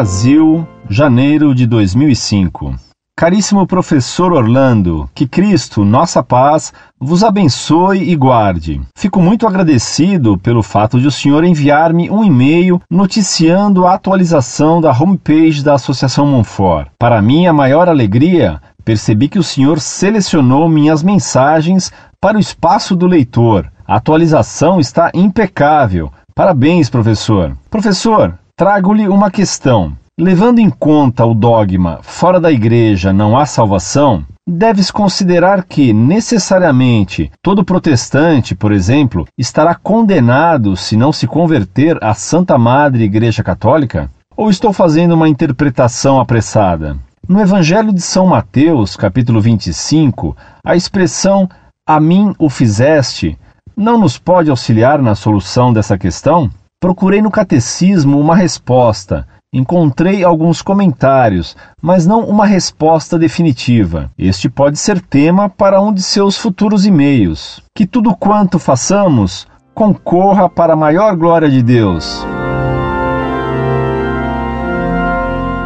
Brasil, janeiro de 2005. Caríssimo professor Orlando, que Cristo, nossa paz, vos abençoe e guarde. Fico muito agradecido pelo fato de o senhor enviar-me um e-mail noticiando a atualização da homepage da Associação Monfort. Para minha maior alegria, percebi que o senhor selecionou minhas mensagens para o espaço do leitor. A atualização está impecável. Parabéns, professor. Professor, trago-lhe uma questão. Levando em conta o dogma fora da igreja não há salvação, deve-se considerar que, necessariamente, todo protestante, por exemplo, estará condenado se não se converter à Santa Madre Igreja Católica? Ou estou fazendo uma interpretação apressada? No Evangelho de São Mateus, capítulo 25, a expressão a mim o fizeste não nos pode auxiliar na solução dessa questão? Procurei no catecismo uma resposta. Encontrei alguns comentários, mas não uma resposta definitiva. Este pode ser tema para um de seus futuros e-mails. Que tudo quanto façamos concorra para a maior glória de Deus.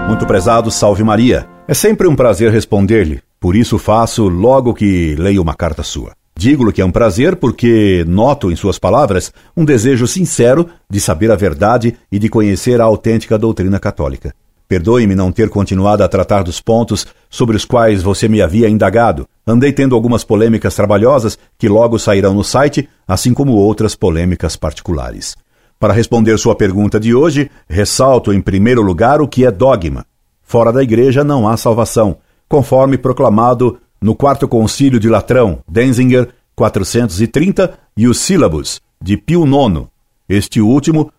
Muito prezado, salve Maria. É sempre um prazer responder-lhe, por isso faço logo que leio uma carta sua. Digo-lhe que é um prazer porque noto em suas palavras um desejo sincero de saber a verdade e de conhecer a autêntica doutrina católica. Perdoe-me não ter continuado a tratar dos pontos sobre os quais você me havia indagado. Andei tendo algumas polêmicas trabalhosas que logo sairão no site, assim como outras polêmicas particulares. Para responder sua pergunta de hoje, ressalto em primeiro lugar o que é dogma. Fora da igreja não há salvação, conforme proclamado no Quarto Concílio de Latrão, Denzinger, 430, e o Sílabus, de Pio IX, este último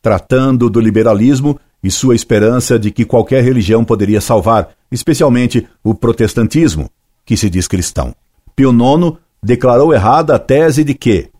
tratando do liberalismo e sua esperança de que qualquer religião poderia salvar, especialmente o protestantismo, que se diz cristão. Pio IX declarou errada a tese de que,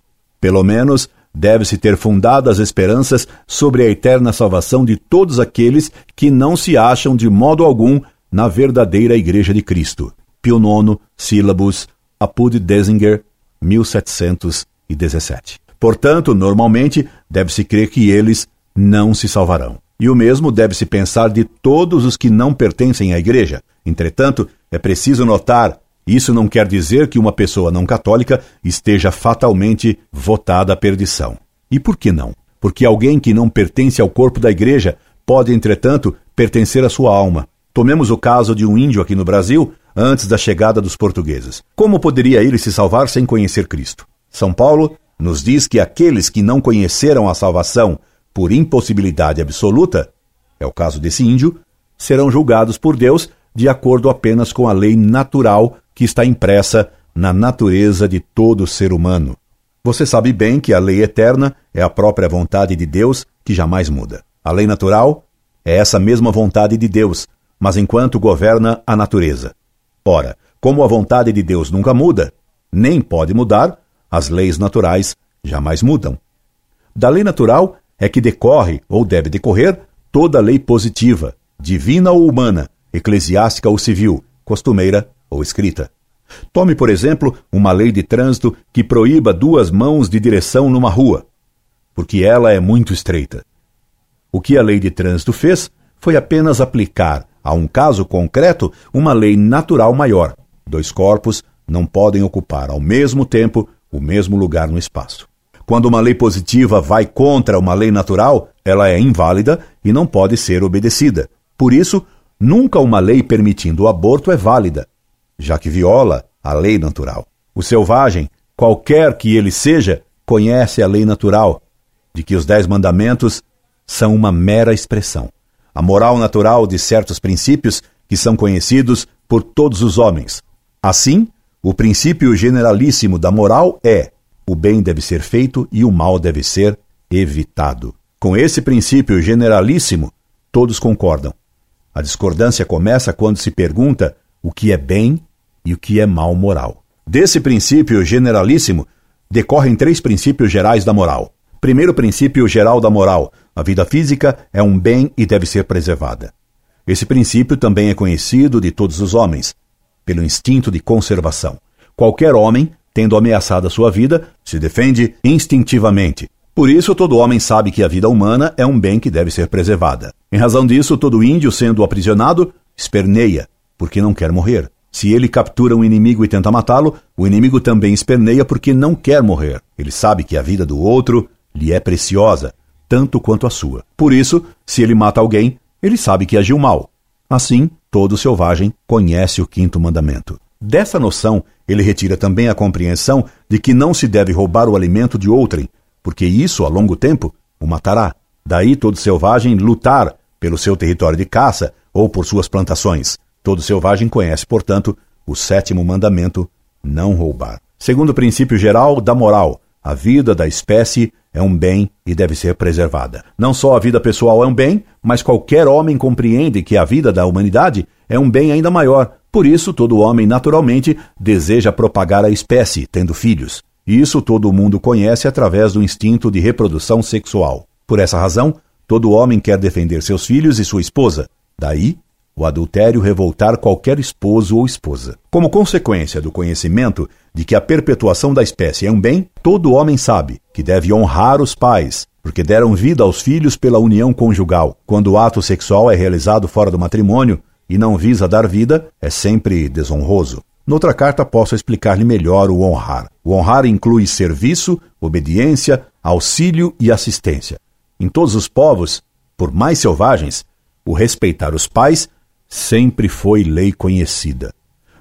pelo menos, deve-se ter fundado as esperanças sobre a eterna salvação de todos aqueles que não se acham de modo algum na verdadeira Igreja de Cristo. Pio IX, Sílabus, Apud Desinger, 1717. Portanto, normalmente, deve-se crer que eles não se salvarão. E o mesmo deve-se pensar de todos os que não pertencem à Igreja. Entretanto, é preciso notar isso não quer dizer que uma pessoa não católica esteja fatalmente votada à perdição. E por que não? Porque alguém que não pertence ao corpo da igreja pode, entretanto, pertencer à sua alma. Tomemos o caso de um índio aqui no Brasil antes da chegada dos portugueses. Como poderia ele se salvar sem conhecer Cristo? São Paulo nos diz que aqueles que não conheceram a salvação por impossibilidade absoluta, é o caso desse índio, serão julgados por Deus de acordo apenas com a lei natural que está impressa na natureza de todo ser humano. Você sabe bem que a lei eterna é a própria vontade de Deus que jamais muda. A lei natural é essa mesma vontade de Deus, mas enquanto governa a natureza. Ora, como a vontade de Deus nunca muda, nem pode mudar, as leis naturais jamais mudam. Da lei natural é que decorre, ou deve decorrer, toda lei positiva, divina ou humana, eclesiástica ou civil, costumeira ou escrita. Tome, por exemplo, uma lei de trânsito que proíba duas mãos de direção numa rua, porque ela é muito estreita. O que a lei de trânsito fez foi apenas aplicar a um caso concreto uma lei natural maior. Dois corpos não podem ocupar ao mesmo tempo o mesmo lugar no espaço. Quando uma lei positiva vai contra uma lei natural, ela é inválida e não pode ser obedecida. Por isso, nunca uma lei permitindo o aborto é válida, já que viola a lei natural. O selvagem, qualquer que ele seja, conhece a lei natural, de que os dez mandamentos são uma mera expressão a moral natural de certos princípios que são conhecidos por todos os homens. Assim, o princípio generalíssimo da moral é: o bem deve ser feito e o mal deve ser evitado. Com esse princípio generalíssimo, todos concordam. A discordância começa quando se pergunta o que é bem e o que é mal moral. Desse princípio generalíssimo decorrem três princípios gerais da moral. Primeiro princípio geral da moral: a vida física é um bem e deve ser preservada. Esse princípio também é conhecido de todos os homens, pelo instinto de conservação. Qualquer homem, tendo ameaçado a sua vida, se defende instintivamente. Por isso, todo homem sabe que a vida humana é um bem que deve ser preservada. Em razão disso, todo índio, sendo aprisionado, esperneia, porque não quer morrer. Se ele captura um inimigo e tenta matá-lo, o inimigo também esperneia porque não quer morrer. Ele sabe que a vida do outro lhe é preciosa, tanto quanto a sua. Por isso, se ele mata alguém, ele sabe que agiu mal. Assim, todo selvagem conhece o quinto mandamento. Dessa noção, ele retira também a compreensão de que não se deve roubar o alimento de outrem, porque isso, a longo tempo, o matará. Daí todo selvagem lutar pelo seu território de caça ou por suas plantações. Todo selvagem conhece, portanto, o sétimo mandamento: não roubar. Segundo o princípio geral da moral, a vida da espécie é um bem e deve ser preservada. Não só a vida pessoal é um bem, mas qualquer homem compreende que a vida da humanidade é um bem ainda maior. Por isso, todo homem naturalmente deseja propagar a espécie, tendo filhos. Isso todo mundo conhece através do instinto de reprodução sexual. Por essa razão, todo homem quer defender seus filhos e sua esposa. Daí o adultério revoltar qualquer esposo ou esposa. Como consequência do conhecimento de que a perpetuação da espécie é um bem, todo homem sabe que deve honrar os pais, porque deram vida aos filhos pela união conjugal. Quando o ato sexual é realizado fora do matrimônio e não visa dar vida, é sempre desonroso. Noutra carta posso explicar-lhe melhor o honrar. O honrar inclui serviço, obediência, auxílio e assistência. Em todos os povos, por mais selvagens, o respeitar os pais sempre foi lei conhecida.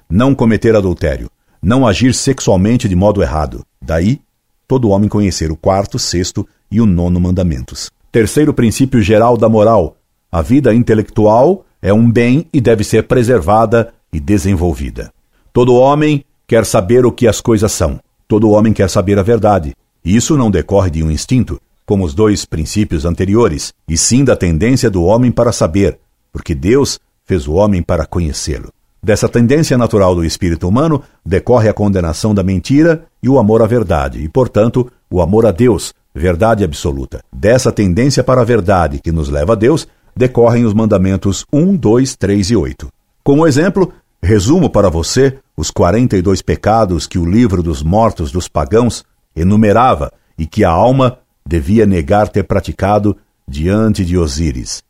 Não cometer adultério, não agir sexualmente de modo errado. Daí, todo homem conhecer o quarto, sexto e o nono mandamentos. Terceiro princípio geral da moral: a vida intelectual é um bem e deve ser preservada e desenvolvida. Todo homem quer saber o que as coisas são. Todo homem quer saber a verdade. Isso não decorre de um instinto, como os dois princípios anteriores, e sim da tendência do homem para saber, porque Deus fez o homem para conhecê-lo. Dessa tendência natural do espírito humano decorre a condenação da mentira e o amor à verdade, e, portanto, o amor a Deus, verdade absoluta. Dessa tendência para a verdade que nos leva a Deus decorrem os mandamentos 1, 2, 3 e 8. Como exemplo, resumo para você os 42 pecados que o livro dos mortos dos pagãos enumerava e que a alma devia negar ter praticado diante de Osíris.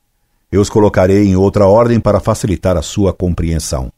Eu os colocarei em outra ordem para facilitar a sua compreensão.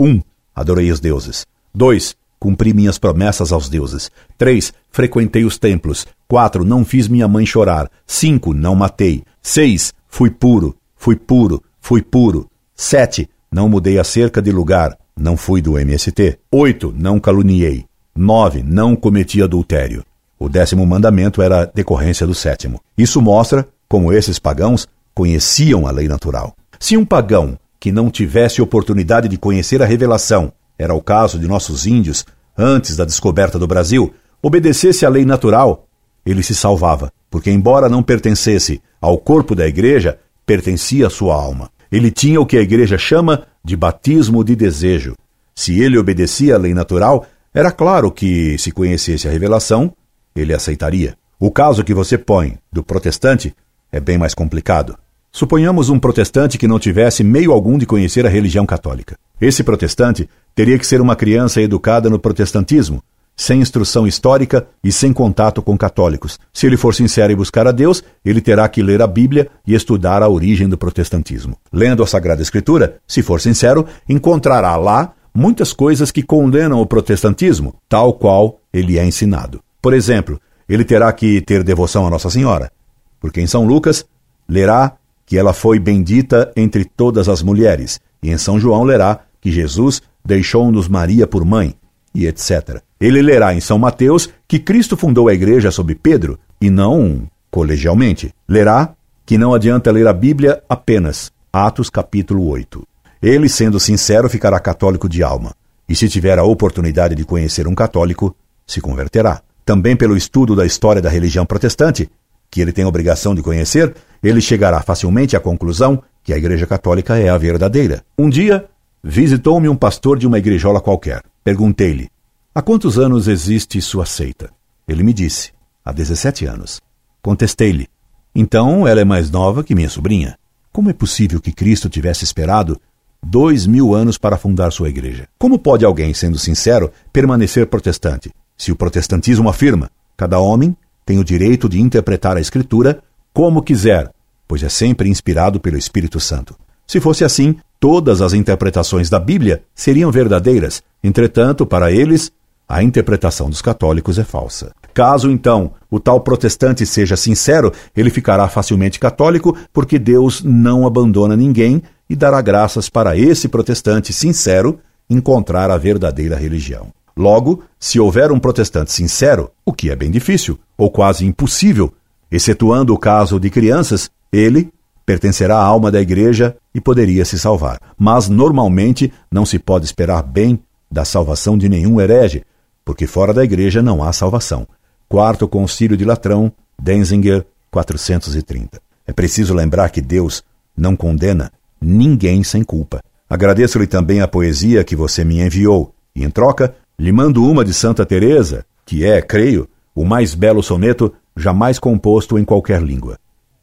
1. Um, adorei os deuses. 2. Cumpri minhas promessas aos deuses. 3. Frequentei os templos. 4. Não fiz minha mãe chorar. 5. Não matei. 6. Fui puro. Fui puro. Fui puro. 7. Não mudei acerca de lugar. Não fui do MST. 8. Não caluniei. 9. Não cometi adultério. O décimo mandamento era decorrência do sétimo. Isso mostra como esses pagãos conheciam a lei natural. Se um pagão que não tivesse oportunidade de conhecer a revelação, era o caso de nossos índios antes da descoberta do Brasil, obedecesse à lei natural, ele se salvava, porque, embora não pertencesse ao corpo da igreja, pertencia à sua alma. Ele tinha o que a igreja chama de batismo de desejo. Se ele obedecia à lei natural, era claro que, se conhecesse a revelação, ele aceitaria. O caso que você põe do protestante é bem mais complicado. Suponhamos um protestante que não tivesse meio algum de conhecer a religião católica. Esse protestante teria que ser uma criança educada no protestantismo, sem instrução histórica e sem contato com católicos. Se ele for sincero e buscar a Deus, ele terá que ler a Bíblia e estudar a origem do protestantismo. Lendo a Sagrada Escritura, se for sincero, encontrará lá muitas coisas que condenam o protestantismo, tal qual ele é ensinado. Por exemplo, ele terá que ter devoção a Nossa Senhora, porque em São Lucas lerá que ela foi bendita entre todas as mulheres, e em São João lerá que Jesus deixou-nos Maria por mãe, e etc. Ele lerá em São Mateus que Cristo fundou a igreja sob Pedro, e não colegialmente. Lerá que não adianta ler a Bíblia apenas. Atos capítulo 8. Ele, sendo sincero, ficará católico de alma. E se tiver a oportunidade de conhecer um católico, se converterá. Também pelo estudo da história da religião protestante, que ele tem obrigação de conhecer, ele chegará facilmente à conclusão que a Igreja Católica é a verdadeira. Um dia, visitou-me um pastor de uma igrejola qualquer. Perguntei-lhe: Há quantos anos existe sua seita? Ele me disse: Há 17 anos. Contestei-lhe: Então ela é mais nova que minha sobrinha. Como é possível que Cristo tivesse esperado dois mil anos para fundar sua igreja? Como pode alguém, sendo sincero, permanecer protestante? Se o protestantismo afirma: cada homem tem o direito de interpretar a Escritura como quiser, pois é sempre inspirado pelo Espírito Santo. Se fosse assim, todas as interpretações da Bíblia seriam verdadeiras. Entretanto, para eles, a interpretação dos católicos é falsa. Caso, então, o tal protestante seja sincero, ele ficará facilmente católico, porque Deus não abandona ninguém e dará graças para esse protestante sincero encontrar a verdadeira religião. Logo, se houver um protestante sincero, o que é bem difícil, ou quase impossível, excetuando o caso de crianças, ele pertencerá à alma da igreja e poderia se salvar. Mas normalmente não se pode esperar bem da salvação de nenhum herege, porque fora da igreja não há salvação. Quarto Concílio de Latrão, Denzinger, 430. É preciso lembrar que Deus não condena ninguém sem culpa. Agradeço-lhe também a poesia que você me enviou, e em troca lhe mando uma de Santa Teresa, que é, creio, o mais belo soneto jamais composto em qualquer língua.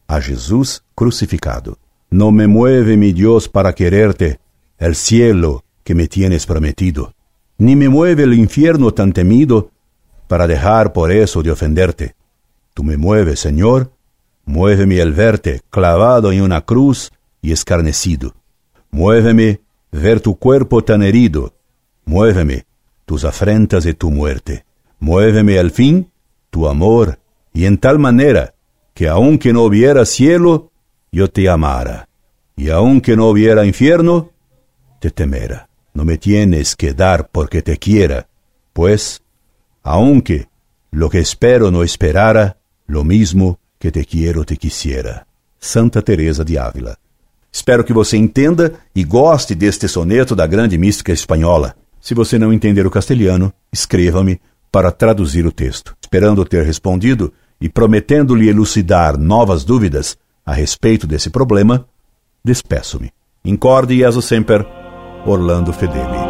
A Jesus crucificado. No me mueve mi Dios para quererte, el cielo que me tienes prometido, ni me mueve el infierno tan temido para dejar por eso de ofenderte. Tú me mueves, Señor, muéveme el verte clavado en una cruz y escarnecido. Muéveme ver tu cuerpo tan herido. Muéveme tus afrentas de tu muerte. Muéveme al fin tu amor, y en tal manera que aunque no hubiera cielo, yo te amara, y aunque no hubiera infierno, te temera. No me tienes que dar porque te quiera, pues, aunque lo que espero no esperara, lo mismo que te quiero te quisiera. Santa Teresa de Ávila. Espero que você entenda e goste deste soneto da grande mística espanhola. Se você não entender o castelhano, escreva-me para traduzir o texto. Esperando ter respondido e prometendo-lhe elucidar novas dúvidas a respeito desse problema, despeço-me. Incorde e sempre, Orlando Fedeli.